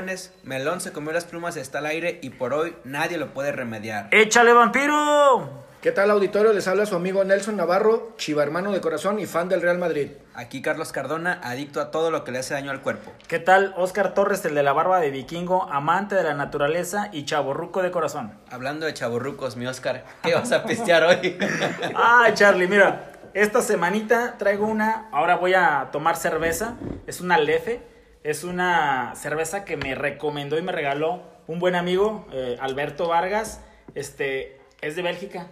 jóvenes, Melón se comió las plumas, está al aire y por hoy nadie lo puede remediar. ¡Échale, vampiro! ¿Qué tal auditorio? Les habla su amigo Nelson Navarro, chiva hermano de corazón y fan del Real Madrid. Aquí Carlos Cardona, adicto a todo lo que le hace daño al cuerpo. ¿Qué tal? Oscar Torres, el de la barba de vikingo, amante de la naturaleza y chaborruco de corazón. Hablando de chaburrucos, mi Oscar, ¿qué vas a pistear hoy? Ay, Charlie, mira, esta semanita traigo una, ahora voy a tomar cerveza, es una Lefe, es una cerveza que me recomendó y me regaló un buen amigo, eh, Alberto Vargas, este, es de Bélgica,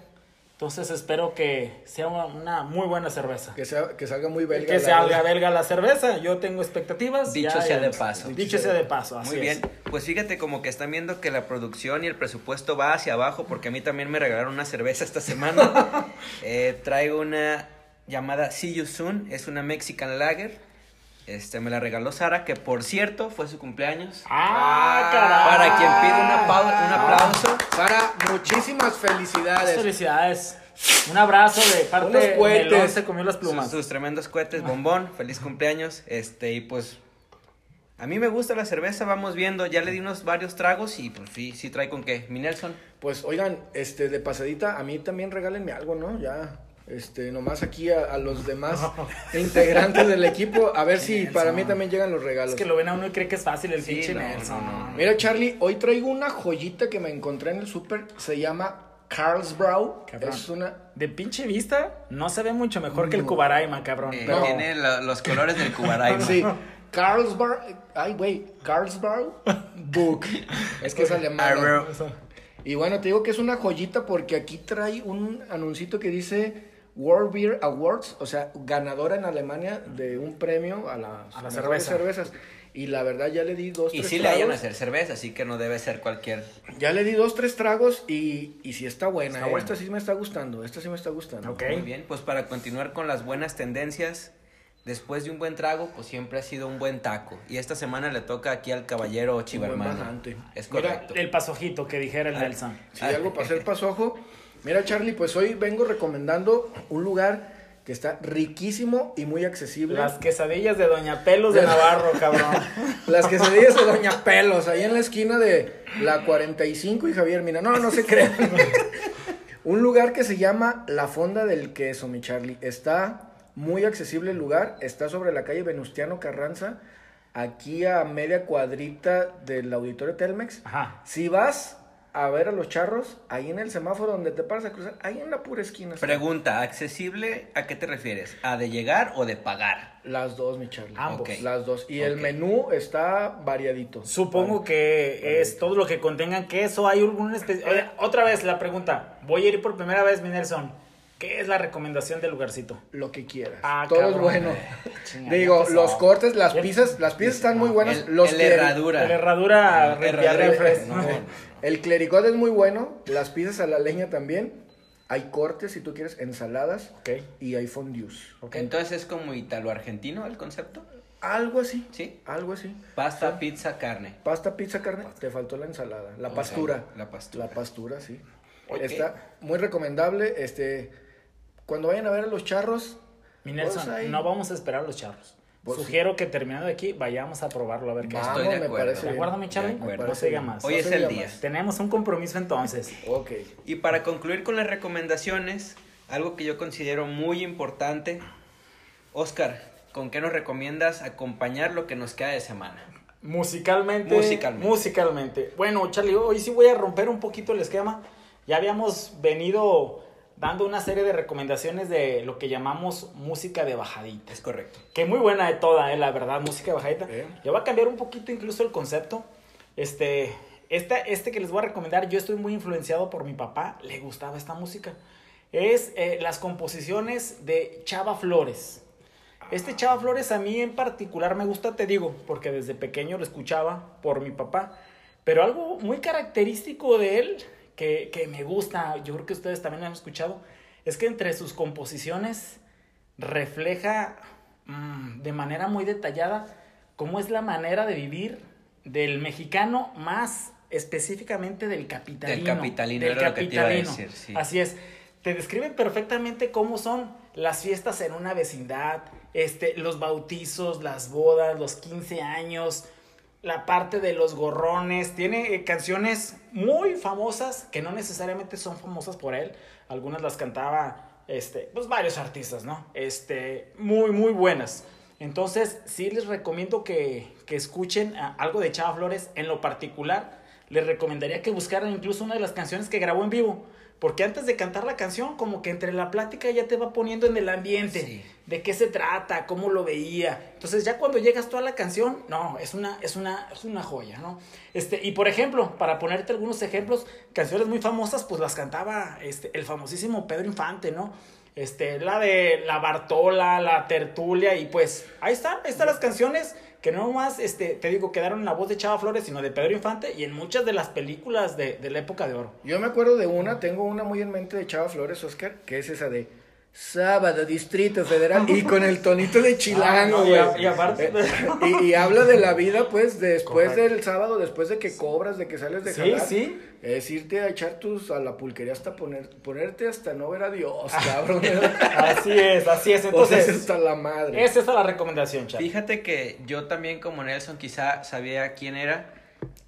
entonces espero que sea una, muy buena cerveza. Que, sea, que salga muy belga. Que la salga belga la cerveza, yo tengo expectativas. Dicho ya sea de paso. Dicho sea de paso, así Muy bien, es. pues fíjate como que están viendo que la producción y el presupuesto va hacia abajo porque a mí también me regalaron una cerveza esta semana. Eh, traigo una llamada See You Soon, es una Mexican Lager. Este, me la regaló Sara, que por cierto fue su cumpleaños. ¡Ah, caray! Para quien pide una pau- un aplauso. Sara, muchísimas felicidades. Felicidades. Un abrazo de parte de cohetes. Melón se comió las Sus, plumas. sus tremendos cohetes, bombón, feliz cumpleaños. Este, y pues a mí me gusta la cerveza, vamos viendo, ya le di unos varios tragos y pues sí, sí trae con qué. Mi Nelson. Pues oigan, este, de pasadita, a mí también regálenme algo, ¿no? Ya, este, nomás aquí a, a los demás integrantes del equipo, a ver si para mí también llegan los regalos. Es que lo ven a uno y cree que es fácil el Sí, pinche no, Nelson. no, no. Mira, Charlie, hoy traigo una joyita que me encontré en el súper, se llama Carlsbrow. Cabrón. Es una... De pinche vista, no se ve mucho mejor que el Cubaraima, cabrón. Eh, pero- Tiene lo- los colores del Cubaraima. Sí, Carlsbrow, ay, güey, Carlsbrow Book. Es que es alemán. Y bueno, te digo que es una joyita porque aquí trae un anuncito que dice World Beer Awards, o sea, ganadora en Alemania de un premio a las, A la cerveza. cervezas. Y la verdad ya le di dos, Y tres sí le hayan a tragos. hacer cerveza, así que no debe ser cualquier. Ya le di dos, tres tragos y, y sí está buena. Está eh. Esta sí me está gustando, esta sí me está gustando. Ok. Muy bien, pues para continuar con las buenas tendencias, después de un buen trago, pues siempre ha sido un buen taco. Y esta semana le toca aquí al caballero Chivermano. Es Mira, correcto. El pasojito que dijera el Nelson. Si algo para hacer pasojo. Mira, Charlie, pues hoy vengo recomendando un lugar que está riquísimo y muy accesible. Las quesadillas de Doña Pelos de Navarro, cabrón. Las quesadillas de Doña Pelos, ahí en la esquina de la 45 y Javier Mina. No, no se crean. Un lugar que se llama La Fonda del Queso, mi Charlie. Está muy accesible el lugar. Está sobre la calle Venustiano Carranza, aquí a media cuadrita del auditorio Telmex. Ajá. Si vas a ver a los charros, ahí en el semáforo donde te paras a cruzar, ahí en la pura esquina. Pregunta, ¿accesible a qué te refieres? ¿A de llegar o de pagar? Las dos, mi Charlie. Ambos. Ok. Las dos. Y el menú está variadito. Supongo que es todo lo que contengan queso. Hay algún especial. Oye, otra vez la pregunta. Voy a ir por primera vez, mi Nelson. ¿Qué es la recomendación del lugarcito? Lo que quieras. Ah, Todo cabrón. es bueno. Chinga, Digo, los cortes, las pizzas, las pizzas están muy buenas. El, los el herradura. La herradura El herradura, no, El clericot es muy bueno. Las pizzas a la leña también. Hay cortes, si tú quieres, ensaladas. Y hay fondues. Entonces es como italo-argentino el concepto. Algo así. ¿Sí? Algo así. Pasta, pizza, carne. Pasta, pizza, carne. Te faltó la ensalada. La pastura. la pastura. La pastura, sí. Está muy recomendable. Este, cuando vayan a ver a los charros, Mi Nelson, ahí- no vamos a esperar a los charros. Sugiero que terminando de aquí vayamos a probarlo a ver qué es. Estoy vamos, de me acuerdo. parece ¿De bien. acuerdo, mi Charlie? No se diga más. Hoy No es el día. más. Tenemos un compromiso entonces. Ok. Y para concluir con las recomendaciones, algo que yo considero muy importante, Oscar, ¿con qué nos recomiendas acompañar lo que nos queda de semana? Musicalmente. Musicalmente. Musicalmente. Bueno, Charlie, hoy sí voy a romper un poquito el esquema. Ya habíamos venido dando una serie de recomendaciones de lo que llamamos música de bajadita. Es correcto. Que muy buena de toda, eh, la verdad, música de bajadita. Eh. Ya va a cambiar un poquito incluso el concepto. Este, esta, este que les voy a recomendar, yo estoy muy influenciado por mi papá, le gustaba esta música. Es eh, las composiciones de Chava Flores. Este Chava Flores a mí en particular me gusta, te digo, porque desde pequeño lo escuchaba por mi papá. Pero algo muy característico de él, que, que me gusta, yo creo que ustedes también lo han escuchado, es que entre sus composiciones refleja mm, de manera muy detallada cómo es la manera de vivir del mexicano más específicamente del capitalino. Del capitalino, era lo que te iba a decir, sí. Así es. Te describen perfectamente cómo son las fiestas en una vecindad, este, los bautizos, las bodas, los 15 años, la parte de los gorrones, tiene eh, canciones muy famosas que no necesariamente son famosas por él, algunas las cantaba este, pues varios artistas, ¿no? Este, muy muy buenas. Entonces, sí les recomiendo que, que escuchen algo de Chava Flores en lo particular. Les recomendaría que buscaran incluso una de las canciones que grabó en vivo porque antes de cantar la canción, como que entre la plática ya te va poniendo en el ambiente. Sí. De qué se trata, cómo lo veía. Entonces ya cuando llegas toda la canción, no, es una, es una, es una joya, ¿no? Este, y por ejemplo, para ponerte algunos ejemplos, canciones muy famosas, pues las cantaba este, el famosísimo Pedro Infante, ¿no? Este, la de la Bartola, la Tertulia, y pues ahí están, ahí están las canciones que no más, este, te digo, quedaron en la voz de Chava Flores, sino de Pedro Infante y en muchas de las películas de, de la época de oro. Yo me acuerdo de una, tengo una muy en mente de Chava Flores, Oscar, que es esa de Sábado, Distrito Federal, y con el tonito de chilango, Ah, no, y güey. aparte- Eh, y, y habla de la vida, pues, después Correcto. del sábado, después de que cobras, de que sales de Sí, jalar. sí. Es irte a echar tus a la pulquería hasta poner, ponerte hasta no ver a Dios, cabrón. Así es, así es. es Entonces, hasta la madre. es esa la recomendación, Chava. Fíjate que yo también como Nelson quizá sabía quién era,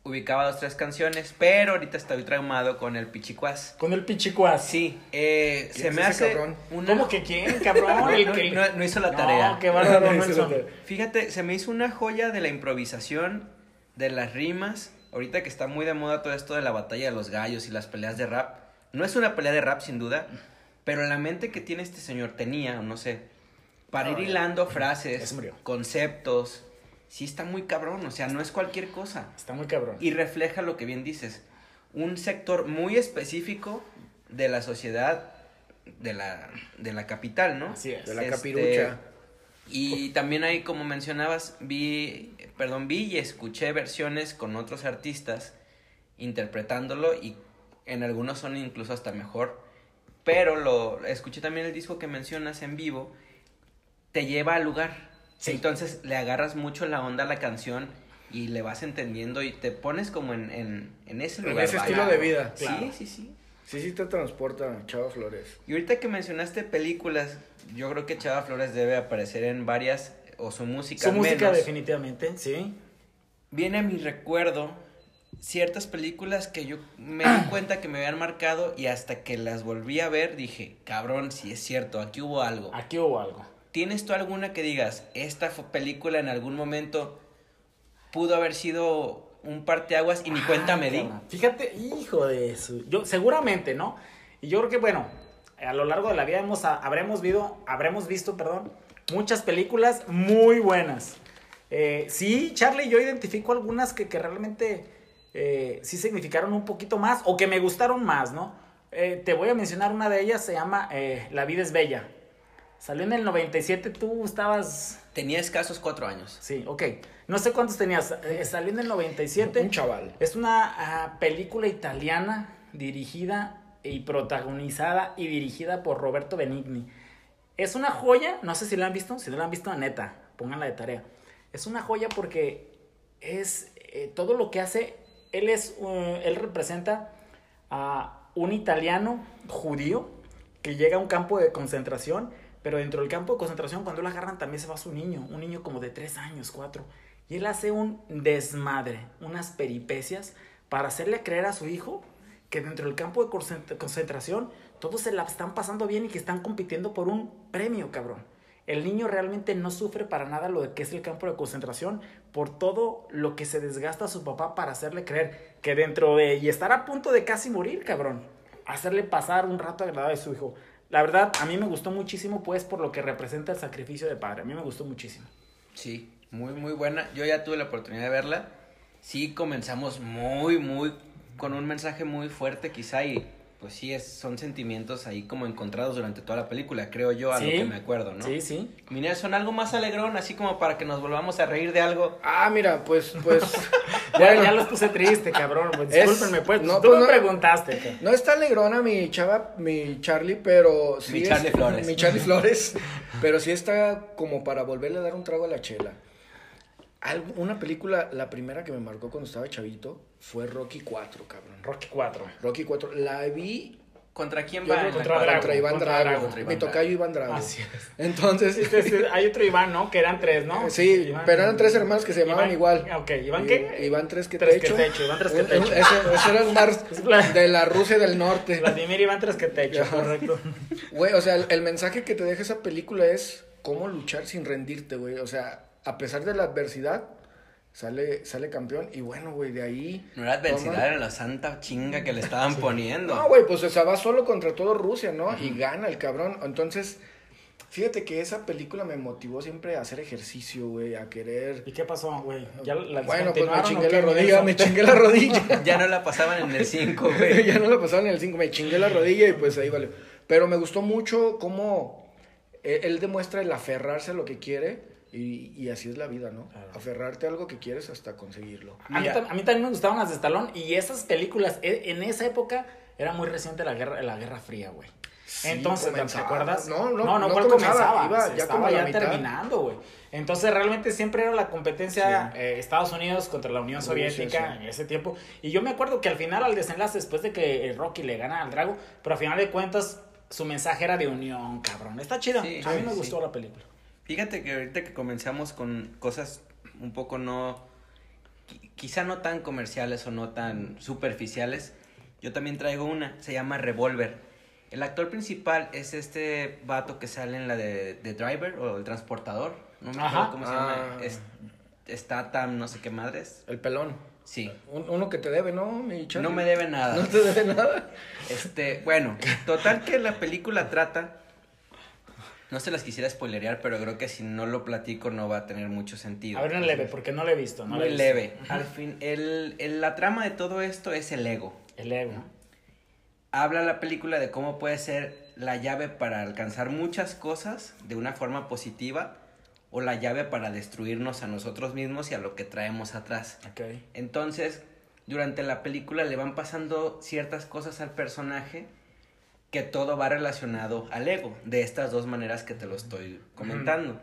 ubicaba dos, tres canciones, pero ahorita estoy traumado con el Pichicuás. Con el pichicuas. Sí, eh, ¿Quién se me hace una... ¿Cómo que quién, cabrón? No, El no, que- no- no hizo la No, tarea. qué bárbaro, No hizo la. Fíjate, se me hizo una joya de la improvisación, de las rimas. Ahorita que está muy de moda todo esto de la batalla de los gallos y las peleas de rap. No es una pelea de rap sin duda, pero la mente que tiene este señor tenía, no sé, para ir hilando frases, conceptos, sí está muy cabrón, o sea, no es cualquier cosa. Está muy cabrón. Y refleja lo que bien dices, un sector muy específico de la sociedad de la, de la capital, ¿no? Así es. De la Este, capirucha. Y también ahí, como mencionabas, vi, perdón, vi y escuché versiones con otros artistas interpretándolo y en algunos son incluso hasta mejor. Pero lo escuché también el disco que mencionas en vivo, te lleva al lugar. Sí. Entonces le agarras mucho la onda a la canción y le vas entendiendo y te pones como en, en, en ese En lugar. ese vaya. estilo de vida. Sí, Claro. sí, sí. Sí, sí te transporta Chava Flores. Y ahorita que mencionaste películas, yo creo que Chava Flores debe aparecer en varias, o su música Su música definitivamente, sí. Viene a mi recuerdo ciertas películas que yo me di cuenta que me habían marcado y hasta que las volví a ver dije, cabrón, si es cierto, aquí hubo algo. Aquí hubo algo. ¿Tienes tú alguna que digas, esta película en algún momento pudo haber sido un parteaguas y ni cuenta me di? Fíjate, hijo de eso. Yo, seguramente, ¿no? Y yo creo que, bueno, a lo largo de la vida hemos, habremos, visto, habremos visto, perdón, muchas películas muy buenas. Eh, sí, Charlie, yo identifico algunas que, que realmente eh, sí significaron un poquito más o que me gustaron más, ¿no? Eh, te voy a mencionar una de ellas, se llama La vida es bella. Salió en el 97, tú estabas... Tenía escasos cuatro años. Sí, ok. No sé cuántos tenías. Eh, salió en el 97. Un chaval. Es una ah, película italiana dirigida y protagonizada y dirigida por Roberto Benigni. Es una joya, no sé si la han visto, si no la han visto, neta, pónganla de tarea. Es una joya porque es eh, todo lo que hace, él es, uh, él representa a un italiano judío que llega a un campo de concentración, pero dentro del campo de concentración cuando lo agarran también se va su niño, un niño como de tres años, cuatro, y él hace un desmadre, unas peripecias para hacerle creer a su hijo que dentro del campo de concent- concentración todos se la están pasando bien y que están compitiendo por un premio, cabrón. El niño realmente no sufre para nada lo que es el campo de concentración por todo lo que se desgasta a su papá para hacerle creer que dentro de y estar a punto de casi morir, cabrón. Hacerle pasar un rato agradable a su hijo. La verdad, a mí me gustó muchísimo, pues, por lo que representa el sacrificio de padre. A mí me gustó muchísimo. Sí, muy, muy buena. Yo ya tuve la oportunidad de verla. Sí, comenzamos muy, muy, con un mensaje muy fuerte quizá y pues sí, es, son sentimientos ahí como encontrados durante toda la película, creo yo, a lo que me acuerdo, ¿no? Sí, sí. Mi Nelson, algo más alegrón, así como para que nos volvamos a reír de algo. Ah, mira, pues, pues. Ya, bueno, ya los puse triste, cabrón. Pues, Es- discúlpenme, pues. no, tú pues, me no. preguntaste. No está alegrona mi chava, mi Charlie, pero sí Mi es- Charlie Flores. Mi Charlie Flores, pero sí está como para volverle a dar un trago a la chela. Algo- una película, la primera que me marcó cuando estaba chavito, fue Rocky 4, cabrón. Rocky 4. Rocky 4, la vi ¿Contra quién va? contra cuadra? Drago, contra Iván contra Drago. Drago, contra Mi Iván tocayo. Iván Drago. Así es. Entonces, Sí, sí, sí, hay otro Iván, ¿no? Que eran tres, ¿no? Sí, Iván- pero eran tres hermanos que se llamaban Iván- igual. Ok, ¿Iván qué? Iván Tres que Tres Techo. que techo, Iván Tres que Un- un- techo. Ese, ese era el Mars de la Rusia del Norte. Vladimir Iván Tres que techo, Ajá. correcto. Güey, o sea, el, el mensaje que te deja esa película es cómo luchar sin rendirte, güey. O sea, a pesar de la adversidad, sale, sale campeón. Y bueno, güey, de ahí. No era adversidad, toma- era la santa chinga que le estaban poniendo. No, güey, pues o sea, va solo contra todo Rusia, ¿no? Y gana el cabrón. Entonces, fíjate que esa película me motivó siempre a hacer ejercicio, güey, a querer. ¿Y qué pasó, güey? ¿Ya la Bueno, pues me chingué la rodilla, me chingué la rodilla. Ya no la pasaban en el 5, güey. ya no la pasaban en el 5, me chingué la rodilla y pues ahí vale. Pero me gustó mucho cómo él, él demuestra el aferrarse a lo que quiere y, y así es la vida, ¿no? Claro. Aferrarte a algo que quieres hasta conseguirlo. A mí, a mí también me gustaban las de Stallone y esas películas, e- en esa época era muy reciente la guerra, la guerra fría, güey. Sí, Entonces, ¿te comenzaba. acuerdas? No, no, no, no ¿cuál comenzaba, comenzaba, iba Se ya estaba ya mitad. terminando, güey. Entonces realmente siempre era la competencia Sí. eh, Estados Unidos contra la Unión Soviética sí. en ese tiempo. Y yo me acuerdo que al final, al desenlace, después de que el Rocky le gana al Drago, pero al final de cuentas su mensaje era de unión, cabrón. Está chido. Sí, a mí sí, me sí. gustó la película. Fíjate que ahorita que comenzamos con cosas un poco no, qui- quizá no tan comerciales o no tan superficiales, yo también traigo una, se llama Revolver. El actor principal es este vato que sale en la de, de Driver o el transportador, no me acuerdo cómo se Ah. llama, es, está tan no sé qué madres. El pelón. Sí, Un- uno que te debe, ¿no, mi no me debe nada. No te debe nada. Este, bueno, total que la película trata. No se las quisiera spoilerear, pero creo que si no lo platico no va a tener mucho sentido. A ver, leve, porque no lo he visto. No he Muy visto. leve. Al fin, el, el- la trama de todo esto es el ego. El ego. Habla la película de cómo puede ser la llave para alcanzar muchas cosas de una forma positiva o la llave para destruirnos a nosotros mismos y a lo que traemos atrás. Ok. Entonces, durante la película le van pasando ciertas cosas al personaje que todo va relacionado al ego, de estas dos maneras que te lo estoy comentando.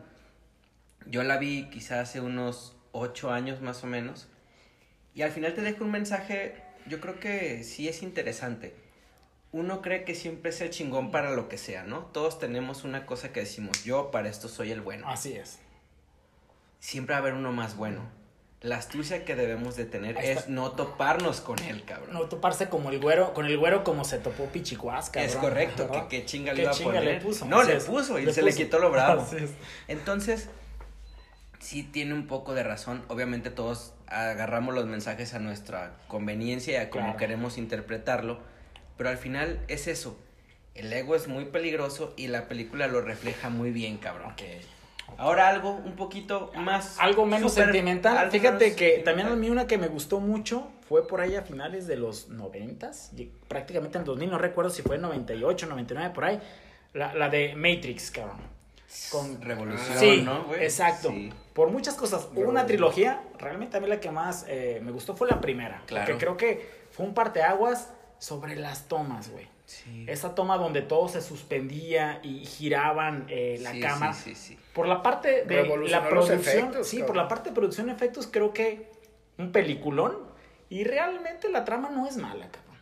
Yo la vi quizás hace unos ocho años más o menos, y al final te dejo un mensaje, yo creo que sí es interesante. Uno cree que siempre es el chingón para lo que sea, ¿no? Todos tenemos una cosa que decimos, yo para esto soy el bueno Así es. siempre va a haber uno más bueno. La astucia que debemos de tener es no toparnos con él, cabrón. No toparse como el güero, con el güero como se topó Pichicuás, cabrón. es correcto, que qué chinga le ¿Qué iba a poner. le puso? No, le puso y Le se le quitó lo bravo. Entonces, sí tiene un poco de razón. Obviamente todos agarramos los mensajes a nuestra conveniencia y a como Claro. queremos interpretarlo. Pero al final es eso. El ego es muy peligroso y la película lo refleja muy bien, cabrón. Ahora algo un poquito más... Algo menos super- sentimental. algo Fíjate menos que también a mí una que me gustó mucho fue por ahí a finales de los noventas, y prácticamente en 2000, no recuerdo si fue en 98, 99, por ahí. La, la de Matrix, cabrón. Con Revolución, Sí, ¿no, güey? exacto. Sí. Por muchas cosas. Hubo una trilogía, realmente a mí la que más eh, me gustó fue la primera. Claro. Porque creo que fue un parteaguas sobre las tomas, güey. Sí. Esa toma donde todo se suspendía y giraban eh, la Sí, cámara. Sí, sí, sí. Por la parte de la los producción, efectos, sí, cabrón. por la parte de producción de efectos creo que un peliculón y realmente la trama no es mala, cabrón.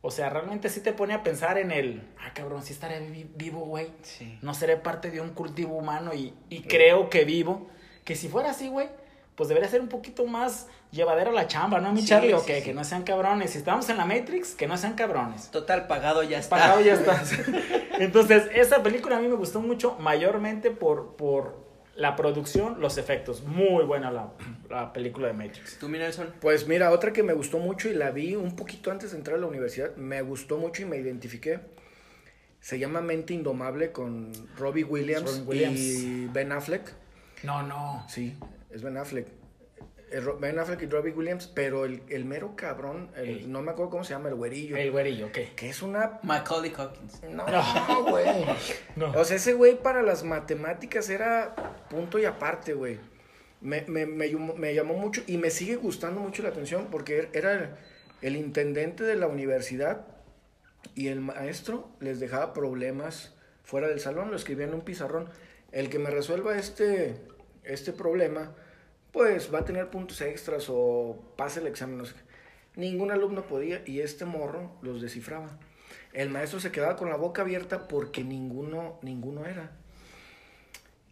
O sea, realmente sí te pone a pensar en el, ah, cabrón, sí estaré vi- vivo, güey. Sí. No seré parte de un cultivo humano y, y creo que vivo. Que si fuera así, güey, pues debería ser un poquito más llevadera la chamba, ¿no, mi Sí, Charlie? sí, Ok, sí. que no sean cabrones. Si estamos en la Matrix, que no sean cabrones. Total, pagado ya está. Pagado ya está. Entonces, esa película a mí me gustó mucho, mayormente por, por la producción, los efectos. Muy buena la, la película de Matrix. ¿Tú, mi Nelson? Pues mira, otra que me gustó mucho y la vi un poquito antes de entrar a la universidad, me gustó mucho y me identifiqué. Se llama Mente Indomable con Robbie Williams, Robin Williams. y Ben Affleck. No, no. Sí, es Ben Affleck. Ben Affleck y Robbie Williams, pero el, el mero cabrón, el- no me acuerdo cómo se llama, el güerillo. El güerillo, ok. Que es una... Macaulay Culkin. No, güey. No. O sea, ese güey para las matemáticas era punto y aparte, güey. Me, me, me, llamó- me llamó mucho y me sigue gustando mucho la atención porque era el, el intendente de la universidad y el maestro les dejaba problemas fuera del salón, lo escribía en un pizarrón. El que me resuelva este, este problema, pues va a tener puntos extras o pase el examen, no sé. Ningún alumno podía y este morro los descifraba. El maestro se quedaba con la boca abierta porque ninguno, ninguno era.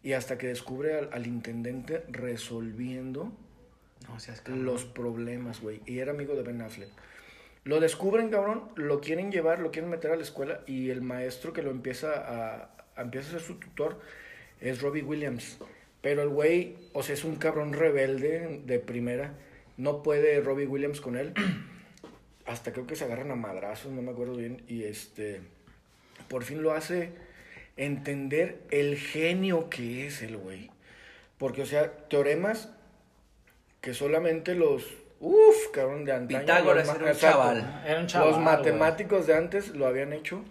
Y hasta que descubre al, al intendente resolviendo No seas cabrón. los problemas, güey. Y era amigo de Ben Affleck. Lo descubren, cabrón, lo quieren llevar, lo quieren meter a la escuela y el maestro que lo empieza a, a- empieza a ser su tutor es Robbie Williams. Pero el güey, o sea, es un cabrón rebelde de primera. No puede Robbie Williams con él. Hasta creo que se agarran a madrazos, no me acuerdo bien. Y este, por fin lo hace entender el genio que es el güey. Porque, o sea, teoremas que solamente los. Uff, cabrón, de antaño. Pitágoras los era un chaval. Era un chaval. Los matemáticos de antes lo habían hecho.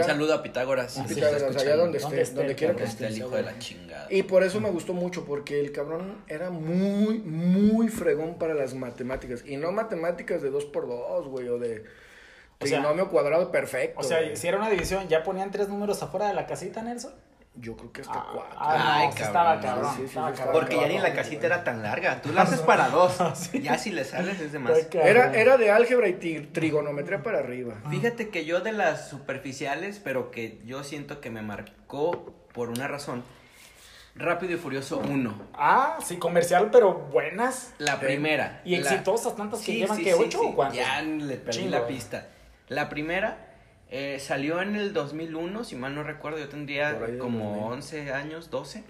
Un saludo a Pitágoras. Pitágoras, allá donde esté, Donde esté, donde quiera que esté. el hijo de la chingada. Y por eso me gustó mucho, porque el cabrón era muy, muy fregón para las matemáticas. Y no matemáticas de 2 por 2 güey, o de O sea- trinomio cuadrado perfecto. O sea, güey. si era una división, ¿ya ponían tres números afuera de la casita, Nelson? Yo creo que hasta Ah, 4. ah, Ay, no, sí cabrón, estaba cabrón. sí, sí, estaba sí, cabrón. Porque ya ni la casita güey. era tan larga. Tú la haces para dos. Ya si le sales es de más. Era, era de álgebra y tri- trigonometría para arriba. Fíjate que yo de las superficiales, pero que yo siento que me marcó por una razón. Rápido y Furioso 1. Ah, sí, comercial, pero buenas. La primera. Y La- exitosas, tantas que Sí, llevan, sí, que sí, ¿Ocho sí. o cuántas? Ya le perdí Chingo, la pista. La primera eh, salió en el 2001, si mal no recuerdo. Yo tendría como 2000. 11 años, 12.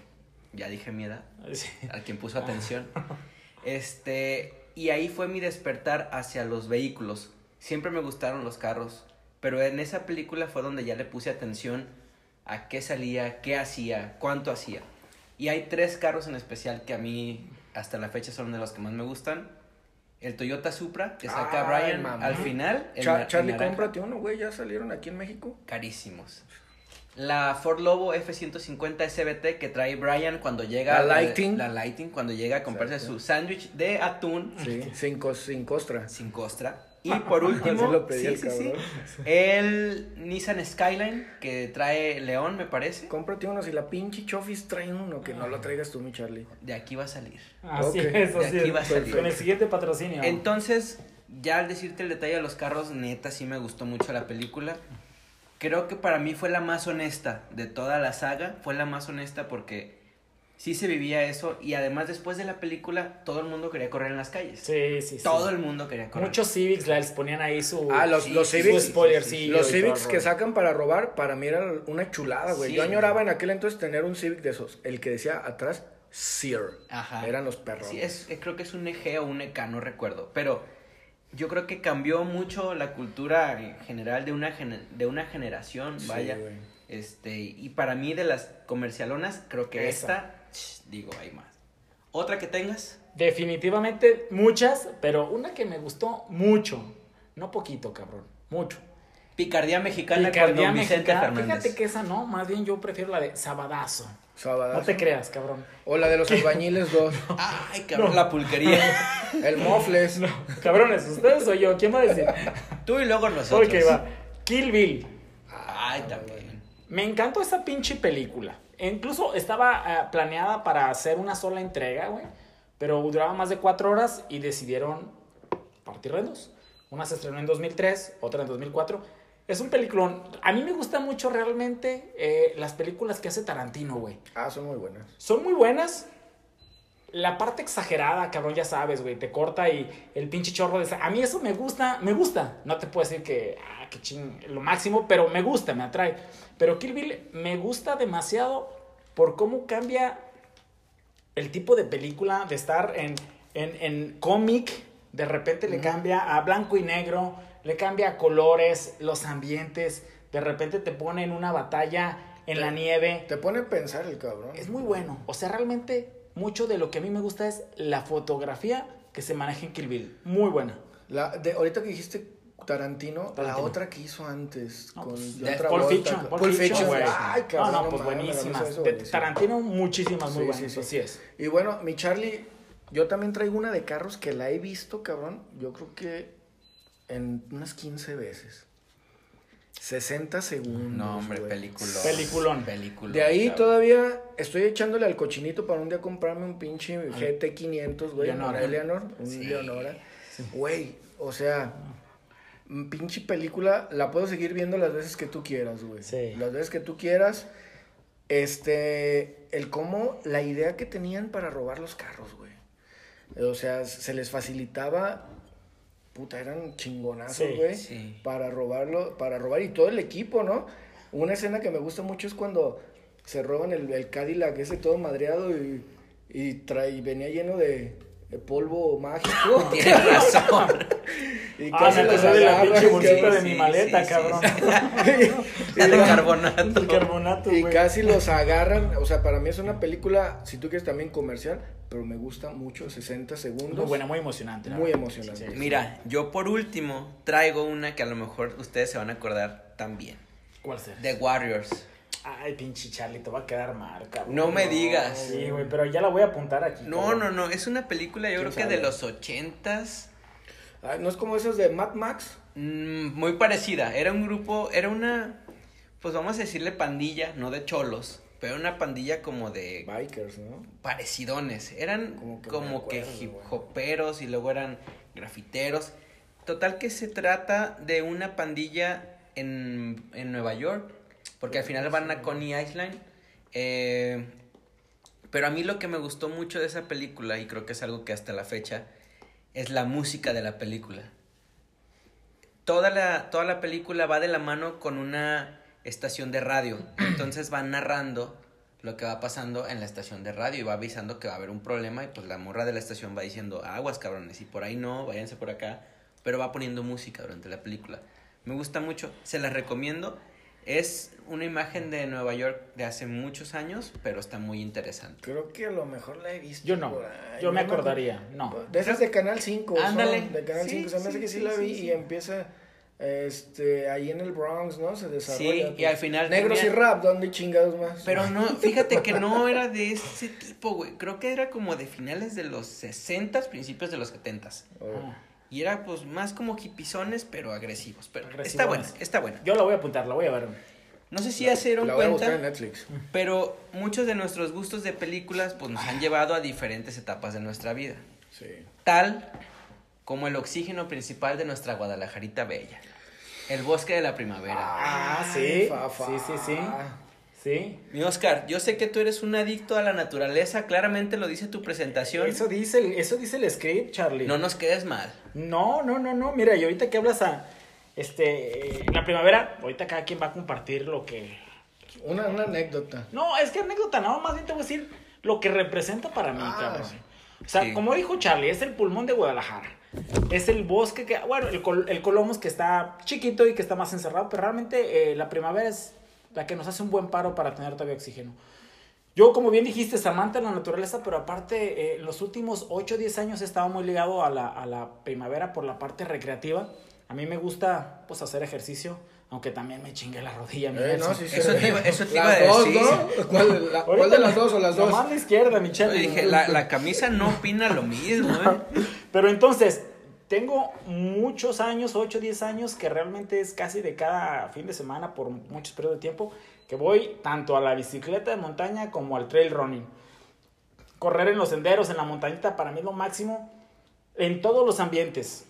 Ya dije mi edad. Sí. a quien puso atención. Este, y ahí fue mi despertar hacia los vehículos. Siempre me gustaron los carros, pero en esa película fue donde ya le puse atención a qué salía, qué hacía, cuánto hacía. Y hay tres carros en especial que a mí hasta la fecha son de los que más me gustan. El Toyota Supra, que saca Ay, Brian mamá. al final. el Cha- na- el Charlie, cómprate uno, güey. Ya salieron aquí en México. carísimos. La Ford Lobo F-150 SBT que trae Brian cuando llega... La Lighting. La Lighting, cuando llega a comprarse Exacto. su sándwich de atún Sí, sin, cos- sin costra. sin costra. Y por último, Se lo pedí sí, el sí, sí, cabrón. el Nissan Skyline que trae León, me parece. Cómprate uno. Si la pinche Chofis trae uno, que no lo traigas tú, mi Charlie. De aquí va a salir. Así Ok. es, De así aquí es. va a salir. Con el siguiente patrocinio. Entonces, ya al decirte el detalle de los carros, neta, sí me gustó mucho la película. Creo que para mí fue la más honesta de toda la saga. Fue la más honesta porque sí se vivía eso. Y además, después de la película, todo el mundo quería correr en las calles. sí, sí, sí. Todo el mundo quería correr. Muchos Civics les ponían ahí su. Ah, los, sí, los su Civics. Los Civics que sacan para robar, para mí era una chulada, güey. Sí. Yo añoraba en aquel entonces tener un Civic de esos. El que decía atrás, Sear. Ajá. Eran los perros. Sí, es, eh, creo que es un EG o un EK, no recuerdo. Pero yo creo que cambió mucho la cultura en general de una, de una generación, Sí, vaya. güey. este, y para mí de las comercialonas, creo que Esa. esta, digo, hay más. ¿Otra que tengas? Definitivamente muchas, pero una que me gustó mucho. No poquito, cabrón. Mucho. Picardía mexicana Picardía con don Vicente mexicana. Fernández. Fíjate que esa no, más bien yo prefiero la de Sabadazo. Sabadazo. No te creas, cabrón. O la de los albañiles 2. Ay, cabrón, la pulquería. El Mofles. Cabrones, ustedes o yo, ¿quién va a decir? Tú y luego nosotros. Ok, va. Kill Bill. Ay, también. Me encantó esa pinche película. Incluso estaba eh, planeada para hacer una sola entrega, güey. Pero duraba más de cuatro horas y decidieron partirla en dos. Una se estrenó en 2003, otra en 2004. Es un peliculón. A mí me gusta mucho realmente eh, las películas que hace Tarantino, güey. Ah, son muy buenas. Son muy buenas. La parte exagerada, cabrón, ya sabes, güey, te corta y el pinche chorro de... A mí eso me gusta, me gusta. No te puedo decir que, ah, que ching, lo máximo, pero me gusta, me atrae. Pero Kill Bill me gusta demasiado por cómo cambia el tipo de película de estar en, en, en cómic, de repente le cambia a blanco y negro, le cambia a colores, los ambientes, de repente te pone en una batalla en la nieve. Te pone a pensar el cabrón. Es muy bueno. O sea, realmente mucho de lo que a mí me gusta es la fotografía que se maneja en Kill Bill. Muy buena. La, de, ahorita que dijiste Tarantino, la otra que hizo antes No, con pues, de Fiction. Fiction, güey. Ay, cabrón. no, pues buenísimas. buenísimo. Tarantino, muchísimas muy Sí, buenas. sí, sí. Así es. Y bueno, mi Charlie, yo también traigo una de carros que la he visto, cabrón. Yo creo que en unas 15 veces. 60 segundos. No, hombre, güey. película. Peliculón. Película. De ahí todavía estoy echándole al cochinito para un día comprarme un pinche GT500, güey. Leonora. Un Eleanor, un Sí. Leonora. Güey, o sea, pinche película la puedo seguir viendo las veces que tú quieras, güey. Sí. Las veces que tú quieras. Este, el cómo, la idea que tenían para robar los carros, güey. O sea, se les facilitaba, puta, eran chingonazos, Sí, güey, sí. para robarlo, para robar y todo el equipo, ¿no? Una escena que me gusta mucho es cuando se roban el, el Cadillac ese todo madreado y, y trae, venía lleno de, polvo mágico. Tienes razón. y Ah, me los acordé de la pinche bolsita de mi maleta, cabrón. La de carbonato. El carbonato, Y casi los agarran, o sea, para mí es una película, si tú quieres también comercial, pero me gusta mucho, 60 segundos. Muy buena, muy emocionante. Muy verdad. emocionante. Sí. Mira, yo por último traigo una que a lo mejor ustedes se van a acordar también. ¿Cuál será? The Warriors. Ay, pinche Charlie, te va a quedar mal, cabrón. No me digas. Sí, güey, pero ya la voy a apuntar aquí. No, cabrón. no, no, es una película yo ¿Quién creo que de los ochentas. Ah, ¿No es como esas de Mad Max? mm, muy parecida. Era un grupo, era una, pues vamos a decirle pandilla, no de cholos, pero una pandilla como de Bikers, ¿no? parecidones. Eran Como que hip hoperos y luego eran grafiteros. Total que se trata de una pandilla en, en Nueva York, porque al final van a Coney Island. eh, pero a mí lo que me gustó mucho de esa película, y creo que es algo que hasta la fecha, es la música de la película. Toda la, toda la película va de la mano con una estación de radio. Entonces va narrando lo que va pasando en la estación de radio y va avisando que va a haber un problema y pues la morra de la estación va diciendo aguas cabrones y por ahí no, váyanse por acá, pero va poniendo música durante la película. Me gusta mucho, se las recomiendo. Es una imagen de Nueva York de hace muchos años, pero está muy interesante. Creo que a lo mejor la he visto. Yo no. Yo me acordaría. No. De esas de Canal 5. son, Ándale. De Canal Sí, 5. Se me hace que sí, sí, la vi sí. y empieza este ahí en el Bronx, ¿no? Se desarrolla. Sí, y al final Negros tenía- y rap, ¿dónde chingados más? Pero no, fíjate que no era de ese tipo, güey. Creo que era como de finales de los 60, principios de los 70. Oh. Ah, Y era pues más como hipizones, pero agresivos. Pero está buena, está buena. Yo la voy a apuntar, la voy a ver. No sé si ya se dieron La voy a buscar en cuenta, Netflix. pero muchos de nuestros gustos de películas pues nos han llevado a diferentes etapas de nuestra vida. Sí. Tal como el oxígeno principal de nuestra Guadalajarita bella. El bosque de la primavera. Ah, sí. Ay, fa, fa. Sí, sí, sí. Sí. Mi Oscar, yo sé que tú eres un adicto a la naturaleza, claramente lo dice tu presentación. Eso dice, el, eso dice el script, Charlie. No nos quedes mal. No, no, no, no. Mira, y ahorita que hablas a. Este. la primavera, ahorita cada quien va a compartir lo que. Una, una anécdota. No, es que anécdota, no, más bien te voy a decir lo que representa para mí, Ah, cabrón. sí. O sea, Sí. como dijo Charlie, es el pulmón de Guadalajara. Es el bosque que, bueno, el, col- el Colomos que está chiquito y que está más encerrado, pero realmente eh, la primavera es la que nos hace un buen paro para tener todavía oxígeno. Yo, como bien dijiste, es amante de la naturaleza, pero aparte, eh, los últimos 8 o 10 años he estado muy ligado a la, a la primavera por la parte recreativa. A mí me gusta, pues, hacer ejercicio, aunque también me chingue la rodilla. mi Eh, no, sí, sí. Eso te iba- eso te iba a dos, decir. ¿no? ¿Cuál, la- cuál de las dos o las dos? La izquierda, mi dije, la, la camisa no opina lo mismo, ¿eh? Pero entonces, tengo muchos años, 8 o 10 años, que realmente es casi de cada fin de semana por muchos periodos de tiempo, que voy tanto a la bicicleta de montaña como al trail running. Correr en los senderos, en la montañita, para mí es lo máximo en todos los ambientes.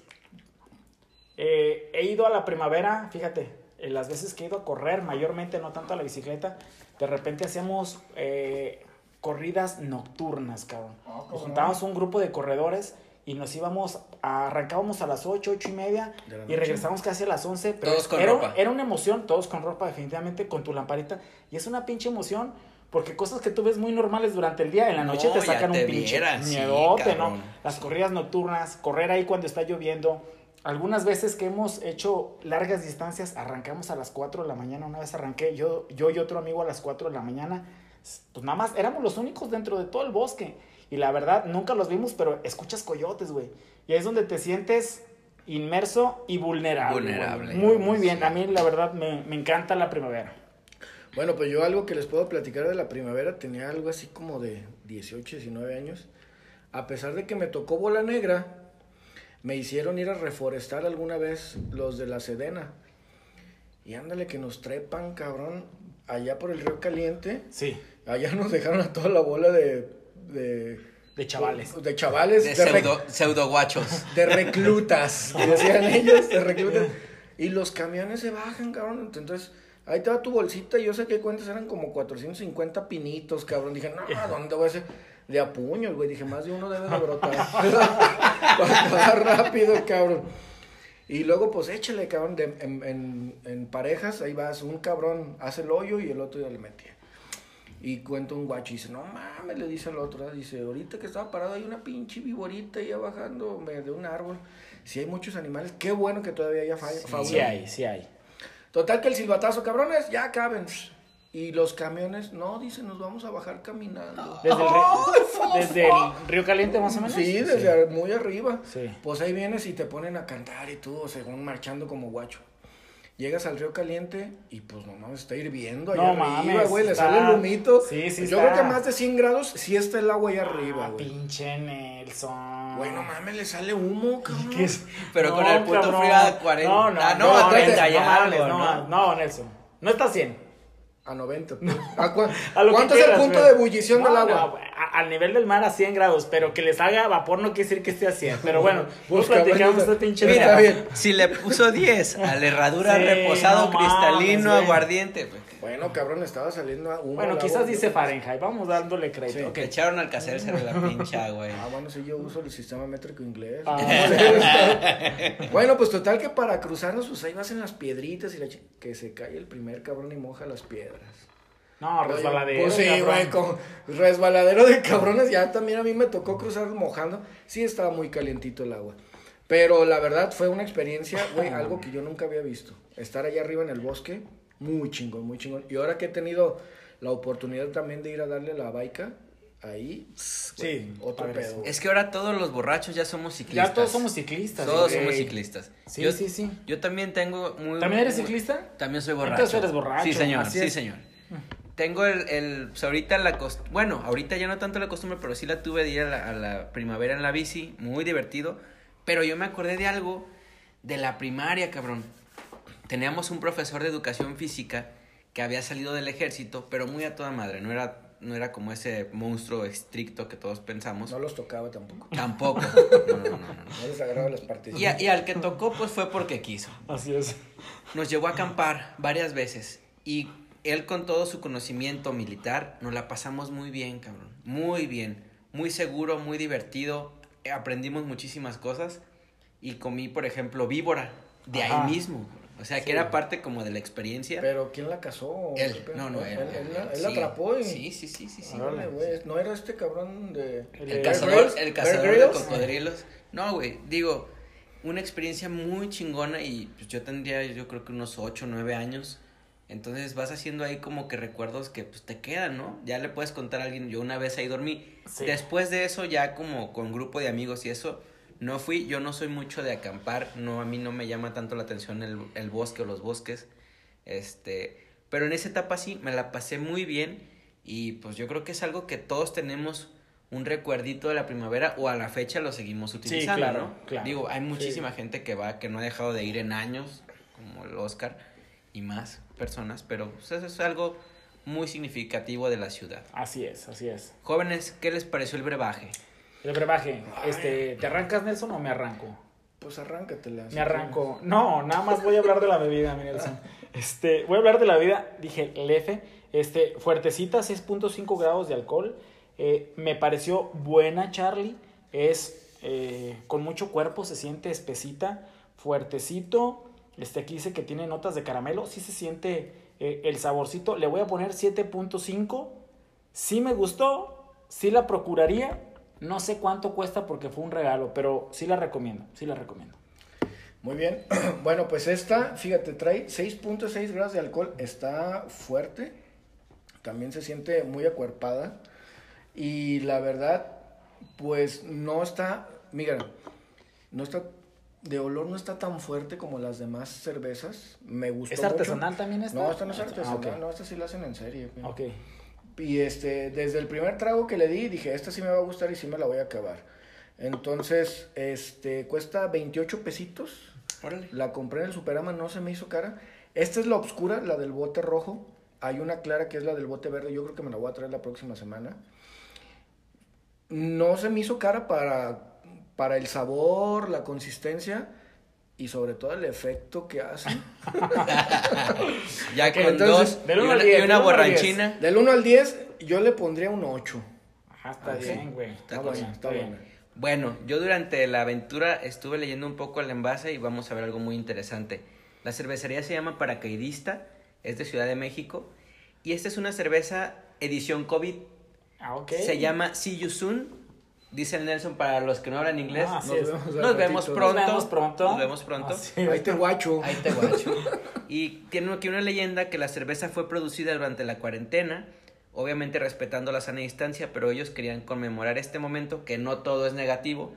Eh, he ido a la primavera, fíjate, en las veces que he ido a correr, mayormente no tanto a la bicicleta, de repente hacíamos eh, corridas nocturnas, cabrón. Nos juntábamos un grupo de corredores y nos íbamos, a- arrancábamos a las 8, 8 y media y noche. regresábamos casi a las 11. Pero Todos con era, ropa. era una emoción, todos con ropa definitivamente, con tu lamparita. Y es una pinche emoción porque cosas que tú ves muy normales durante el día, en la noche No, te ya sacan te un pinche vieras, sí, miedote, ¿no? cabrón. Las corridas nocturnas, correr ahí cuando está lloviendo. Algunas veces que hemos hecho largas distancias, arrancamos a las 4 de la mañana. Una vez arranqué yo, yo y otro amigo a las 4 de la mañana. Pues nada más, éramos los únicos dentro de todo el bosque. Y la verdad, nunca los vimos, pero escuchas coyotes, güey. Y ahí es donde te sientes inmerso y vulnerable. Vulnerable. Muy, muy bien. Sí. A mí, la verdad, me, me encanta la primavera. Bueno, pues yo algo que les puedo platicar de la primavera, tenía algo así como de 18, 19 años. A pesar de que me tocó bola negra, me hicieron ir a reforestar alguna vez los de la Sedena. Y ándale que nos trepan, cabrón, allá por el río Caliente. Sí, Allá nos dejaron a toda la bola de... De, de chavales. de chavales, De de, rec- pseudo, pseudo guachos. de reclutas, decían ellos, de reclutas. Y los camiones se bajan, cabrón. Entonces, ahí te va tu bolsita. Y yo sé que cuentas eran como 450 pinitos, cabrón. Dije, no, ¿dónde voy a hacer? De a puños, güey. Dije, más de uno debe de brotar. Para rápido, cabrón. Y luego, pues échale, cabrón, de- en, en- en parejas, ahí vas, un cabrón hace el hoyo y el otro ya le metía. Y cuenta un guacho y dice, no mames, le dice al otro, dice, ahorita que estaba parado hay una pinche viborita ya bajando de un árbol. Si hay muchos animales, qué bueno que todavía haya fa- fauna. Sí hay, sí hay. Total que el silbatazo, cabrones, ya caben. Y los camiones, no, dice, nos vamos a bajar caminando. Desde el, río, desde el Río Caliente más o menos. Sí, desde muy arriba. Sí. Pues ahí vienes y te ponen a cantar y tú, según marchando como guacho. Llegas al río caliente y pues nomás está hirviendo allá No arriba, mames, güey, le sale el humito. Sí, sí Yo está. creo que más de 100 grados sí está el agua allá arriba, Ah, güey. pinche Nelson. Güey, no mames, le sale humo, cabrón. ¿Qué es? Pero con el puto cabrón. frío a 40. No, no, no, no, a 30 y no, mames, ¿no? no, no, Nelson. No está a 100. A 90. pues. ¿A cua- A lo que ¿Cuánto es el quieras, punto güey. de ebullición No, del no, agua? a- al nivel del mar a 100 grados, pero que les haga vapor no quiere decir que esté a 100. Pero bueno, pues Busca, platicamos este pinche Mira, bien. si le puso 10 a la herradura Sí, reposado, no cristalino, aguardiente, pues, Bueno, cabrón, estaba saliendo a humo. Bueno, quizás agua. dice Fahrenheit. Vamos dándole crédito. Sí. que echaron al cacerse de la pinche agua. eh. Ah, bueno, sí, yo uso el sistema métrico inglés. Ah. bueno, pues total que para cruzarnos, pues ahí vas en las piedritas y la que se cae el primer cabrón y moja las piedras. No, resbaladero. Pues sí, cabrón. güey, con resbaladero de cabrones. Ya también a mí me tocó cruzar mojando. Sí, estaba muy calientito el agua. Pero la verdad fue una experiencia, güey, algo que yo nunca había visto. Estar allá arriba en el bosque, muy chingón, muy chingón. Y ahora que he tenido la oportunidad también de ir a darle la baica, ahí, Sí, otro pedo. Es que ahora todos los borrachos ya somos ciclistas. Ya todos somos ciclistas. Todos güey. somos ciclistas. Sí, yo, sí, sí. Yo también tengo muy... ¿También eres muy- ciclista? También soy borracho. Entonces eres borracho, Sí, señor, sí, es. señor. Tengo el, el pues ahorita la costumbre, bueno, ahorita ya no tanto la costumbre, pero sí la tuve de ir a la, a la primavera en la bici, muy divertido. Pero yo me acordé de algo de la primaria, cabrón. Teníamos un profesor de educación física que había salido del ejército, pero muy a toda madre, no era, no era como ese monstruo estricto que todos pensamos. No los tocaba tampoco. Tampoco. No, no, no, no, no. No les agarraba las partes. Y, a- y al que tocó, pues fue porque quiso. Así es. Nos llevó a acampar varias veces y él con todo su conocimiento militar nos la pasamos muy bien, cabrón. Muy bien, muy seguro, muy divertido. Aprendimos muchísimas cosas y comí, por ejemplo, víbora de Ajá. ahí mismo. O sea, que era parte como de la experiencia. Pero ¿quién la casó? él, no, no, él. Él, él la- él sí. la atrapó y... Sí, sí, sí, sí, sí. Güey. No era este cabrón de... El cazador, Grylls, el cazador de cocodrilos. No, güey, digo, una experiencia muy chingona y pues yo tendría yo creo que unos 8 o 9 años. Entonces vas haciendo ahí como que recuerdos que pues te quedan, ¿no? Ya le puedes contar a alguien, yo una vez ahí dormí. Sí. Después de eso ya como con grupo de amigos y eso, no fui, yo no soy mucho de acampar, no, a mí no me llama tanto la atención el, el bosque o los bosques. Este, pero en esa etapa sí, me la pasé muy bien y pues yo creo que es algo que todos tenemos un recuerdito de la primavera o a la fecha lo seguimos utilizando, claro, ¿no? claro. Digo, hay muchísima gente que va, que no ha dejado de ir en años, como el Oscar y más personas, pero pues, eso es algo muy significativo de la ciudad. Así es, así es. Jóvenes, ¿qué les pareció el brebaje? El brebaje, este, ¿te arrancas Nelson o me arranco? Pues arráncatela. Me arranco. No, nada más voy a hablar de la bebida, mi Nelson. Este, voy a hablar de la bebida, dije, Lefe, este, fuertecita, 6.5 grados de alcohol. Eh, me pareció buena, Charlie. Es eh, con mucho cuerpo, se siente espesita, fuertecito. Este, aquí dice que tiene notas de caramelo, sí se siente eh, el saborcito. Le voy a poner 7.5. Sí me gustó, sí la procuraría. No sé cuánto cuesta porque fue un regalo, pero sí la recomiendo, sí la recomiendo. Muy bien. Bueno, pues esta, fíjate, trae 6.6 grados de alcohol. Está fuerte. También se siente muy acuerpada. Y la verdad, pues no está, mira, no está, de olor no está tan fuerte como las demás cervezas. Me gustó ¿Es mucho. artesanal también esta? No, esta no es Ah, artesanal, no, esta sí la hacen en serie. güey. Ok. Y este, desde el primer trago que le di, dije, esta sí me va a gustar y sí me la voy a acabar. Entonces, este, cuesta 28 pesitos. Órale. La compré en el Superama, no se me hizo cara. Esta es la oscura, la del bote rojo. Hay una clara que es la del bote verde. Yo creo que me la voy a traer la próxima semana. No se me hizo cara para, para el sabor, la consistencia. Y sobre todo el efecto que hace. Ya con entonces, dos del y uno al una, diez, y del uno al borranchina. Del 1 al 10, yo le pondría un 8. Ajá, está Ah, bien, güey. Está buena, está bien. Bueno, yo durante la aventura estuve leyendo un poco el envase y vamos a ver algo muy interesante. La cervecería se llama Paracaidista, es de Ciudad de México y esta es una cerveza edición COVID. Ah, ok. Se llama See You Soon. Dice el Nelson para los que no hablan inglés. Ah, Nos vemos, Nos vemos pronto. Nos vemos pronto. Nos vemos pronto. Así es. Ahí te guacho. Ahí te guacho. Y tiene aquí una leyenda que la cerveza fue producida durante la cuarentena, obviamente respetando la sana distancia, pero ellos querían conmemorar este momento, que no todo es negativo.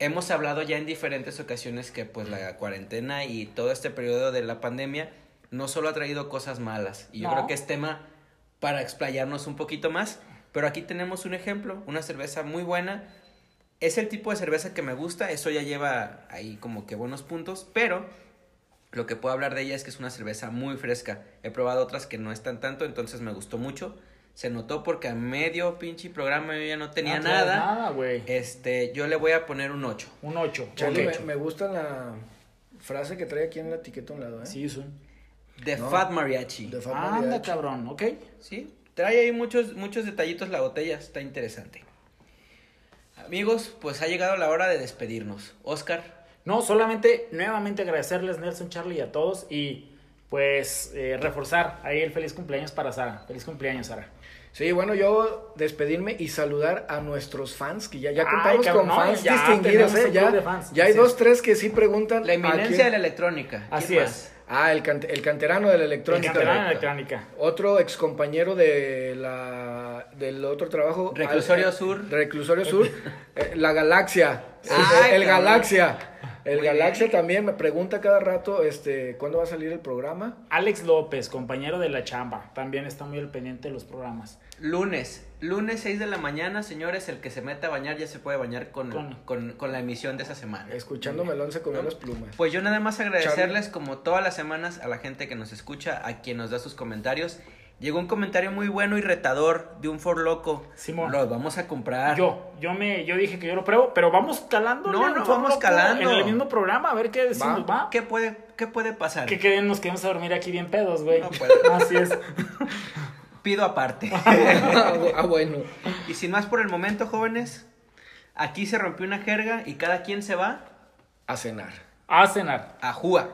Hemos hablado ya en diferentes ocasiones que pues la cuarentena y todo este periodo de la pandemia no solo ha traído cosas malas, y yo No. creo que es tema para explayarnos un poquito más, pero aquí tenemos un ejemplo, una cerveza muy buena, es el tipo de cerveza que me gusta, eso ya lleva ahí como que buenos puntos, pero lo que puedo hablar de ella es que es una cerveza muy fresca. He probado otras que no están tanto, entonces me gustó mucho. Se notó porque a medio pinche programa yo ya no tenía No nada. Nada, güey. Este, yo le voy a poner un 8. Un 8. Charlie, Ok. me, me gusta la frase que trae aquí en la etiqueta a un lado, ¿eh? Sí. De No. Fat Mariachi. De Fat Anda, Mariachi. cabrón, ok. Sí, trae ahí muchos, muchos detallitos la botella, está interesante. Amigos, pues ha llegado la hora de despedirnos. Oscar, No, solamente nuevamente agradecerles, Nelson, Charlie y a todos. Y pues eh, reforzar ahí el feliz cumpleaños para Sara. Feliz cumpleaños, Sara. Sí, bueno, yo despedirme y saludar a nuestros fans, que ya, ya Ay, contamos cabrón, con no, fans ya distinguidos, ¿eh? Ya, fans. ya hay dos, es. tres que sí preguntan. la ¿a eminencia de la electrónica. ¿Quién Así más? es. Ah, el, cante- el canterano de la El electrónica. canterano correcto. electrónica. Otro ex compañero de la, del otro trabajo. Reclusorio al- Sur. Reclusorio Sur. eh, la Galaxia. El, el cabrón. Galaxia. El Muy Galaxia bien. también me pregunta cada rato este, cuándo va a salir el programa. Alex López, compañero de la chamba. También está muy al pendiente de los programas. Lunes, lunes 6 de la mañana, señores, el que se meta a bañar ya se puede bañar con, Con- con, con la emisión de esa semana. Escuchando Melón se comió las plumas. Pues yo nada más agradecerles como todas las semanas a la gente que nos escucha, a quien nos da sus comentarios. Llegó un comentario muy bueno y retador de un for loco. Simón. Los vamos a comprar. Yo, yo me, yo dije que yo lo pruebo, pero vamos calando. No, no, vamos calando. En el mismo programa, a ver qué decimos, va. ¿Qué puede, qué puede pasar? Que queden, nos quedemos a dormir aquí bien pedos, güey. No puede. Así es. Pido aparte. ah, bueno. y sin más por el momento, jóvenes, aquí se rompió una jerga y cada quien se va A cenar. A cenar. a Júa.